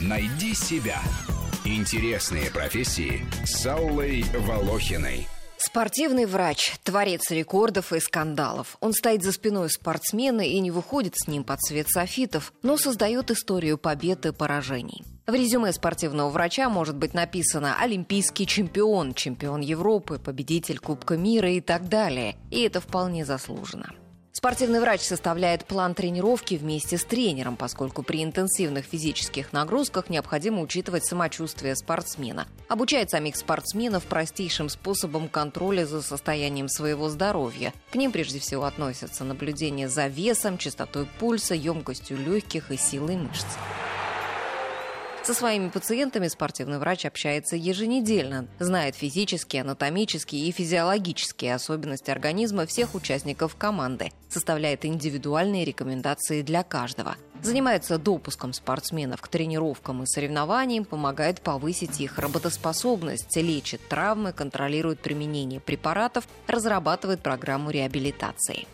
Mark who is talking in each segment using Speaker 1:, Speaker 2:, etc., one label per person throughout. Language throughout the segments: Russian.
Speaker 1: Найди себя. Интересные профессии с Аллой Волохиной.
Speaker 2: Спортивный врач, творец рекордов и скандалов. Он стоит за спиной спортсмена и не выходит с ним под свет софитов, но создает историю побед и поражений. В резюме спортивного врача может быть написано «Олимпийский чемпион», «Чемпион Европы», «Победитель Кубка мира» и так далее. И это вполне заслуженно. Спортивный врач составляет план тренировки вместе с тренером, поскольку при интенсивных физических нагрузках необходимо учитывать самочувствие спортсмена. Обучает самих спортсменов простейшим способом контроля за состоянием своего здоровья. К ним прежде всего относятся наблюдение за весом, частотой пульса, емкостью легких и силой мышц. Со своими пациентами спортивный врач общается еженедельно, знает физические, анатомические и физиологические особенности организма всех участников команды, составляет индивидуальные рекомендации для каждого. Занимается допуском спортсменов к тренировкам и соревнованиям, помогает повысить их работоспособность, лечит травмы, контролирует применение препаратов, разрабатывает программу реабилитации.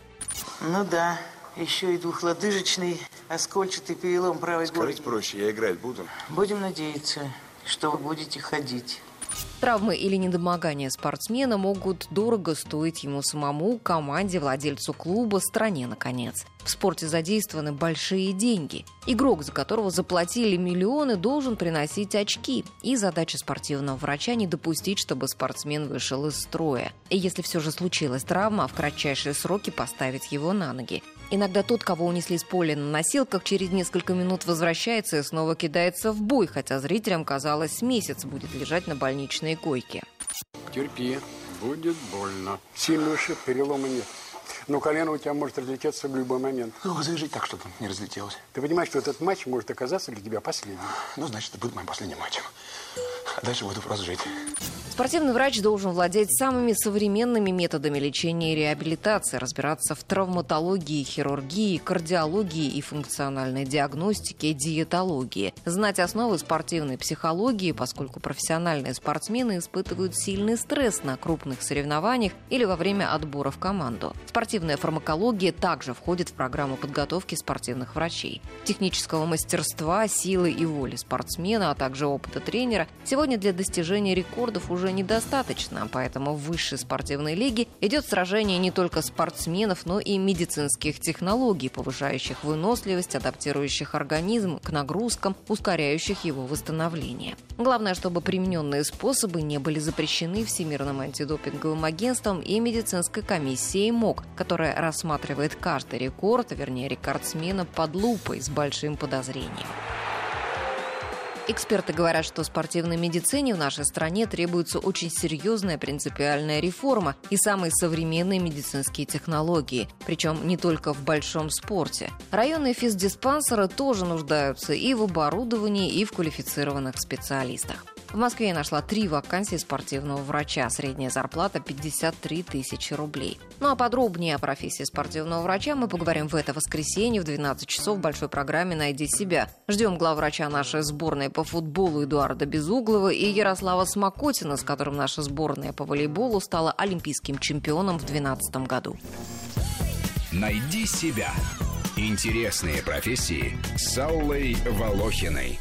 Speaker 3: Ну да, еще и двухлодыжечный оскольчатый перелом правой
Speaker 4: Скажите
Speaker 3: голени.
Speaker 4: проще, я играть буду?
Speaker 3: Будем надеяться, что вы будете ходить.
Speaker 2: Травмы или недомогания спортсмена могут дорого стоить ему самому, команде, владельцу клуба, стране, наконец. В спорте задействованы большие деньги. Игрок, за которого заплатили миллионы, должен приносить очки. И задача спортивного врача не допустить, чтобы спортсмен вышел из строя. И если все же случилась травма, в кратчайшие сроки поставить его на ноги. Иногда тот, кого унесли с поля на носилках, через несколько минут возвращается и снова кидается в бой, хотя зрителям казалось, месяц будет лежать на больничной койке.
Speaker 5: Терпи, будет больно. Сильный ушиб, перелома нет. Но колено у тебя может разлететься в любой момент.
Speaker 4: Ну, завяжите так, чтобы не разлетелось.
Speaker 5: Ты понимаешь, что этот матч может оказаться для тебя последним?
Speaker 4: Ну, значит, это будет моим последним матчем. А дальше буду просто жить.
Speaker 2: Спортивный врач должен владеть самыми современными методами лечения и реабилитации, разбираться в травматологии, хирургии, кардиологии и функциональной диагностике, диетологии, знать основы спортивной психологии, поскольку профессиональные спортсмены испытывают сильный стресс на крупных соревнованиях или во время отбора в команду. Спортивная фармакология также входит в программу подготовки спортивных врачей. Технического мастерства, силы и воли спортсмена, а также опыта тренера сегодня для достижения рекордов уже недостаточно, поэтому в высшей спортивной лиге идет сражение не только спортсменов, но и медицинских технологий, повышающих выносливость, адаптирующих организм к нагрузкам, ускоряющих его восстановление. Главное, чтобы примененные способы не были запрещены Всемирным антидопинговым агентством и медицинской комиссией МОК, которая рассматривает каждый рекорд, вернее рекордсмена под лупой с большим подозрением. Эксперты говорят, что спортивной медицине в нашей стране требуется очень серьезная принципиальная реформа и самые современные медицинские технологии, причем не только в большом спорте. Районные физдиспансеры тоже нуждаются и в оборудовании, и в квалифицированных специалистах. В Москве я нашла три вакансии спортивного врача. Средняя зарплата 53 тысячи рублей. Ну а подробнее о профессии спортивного врача мы поговорим в это воскресенье в 12 часов в большой программе «Найди себя». Ждем главврача нашей сборной по футболу Эдуарда Безуглова и Ярослава Смокотина, с которым наша сборная по волейболу стала олимпийским чемпионом в 2012 году.
Speaker 1: Найди себя. Интересные профессии с Аллой Волохиной.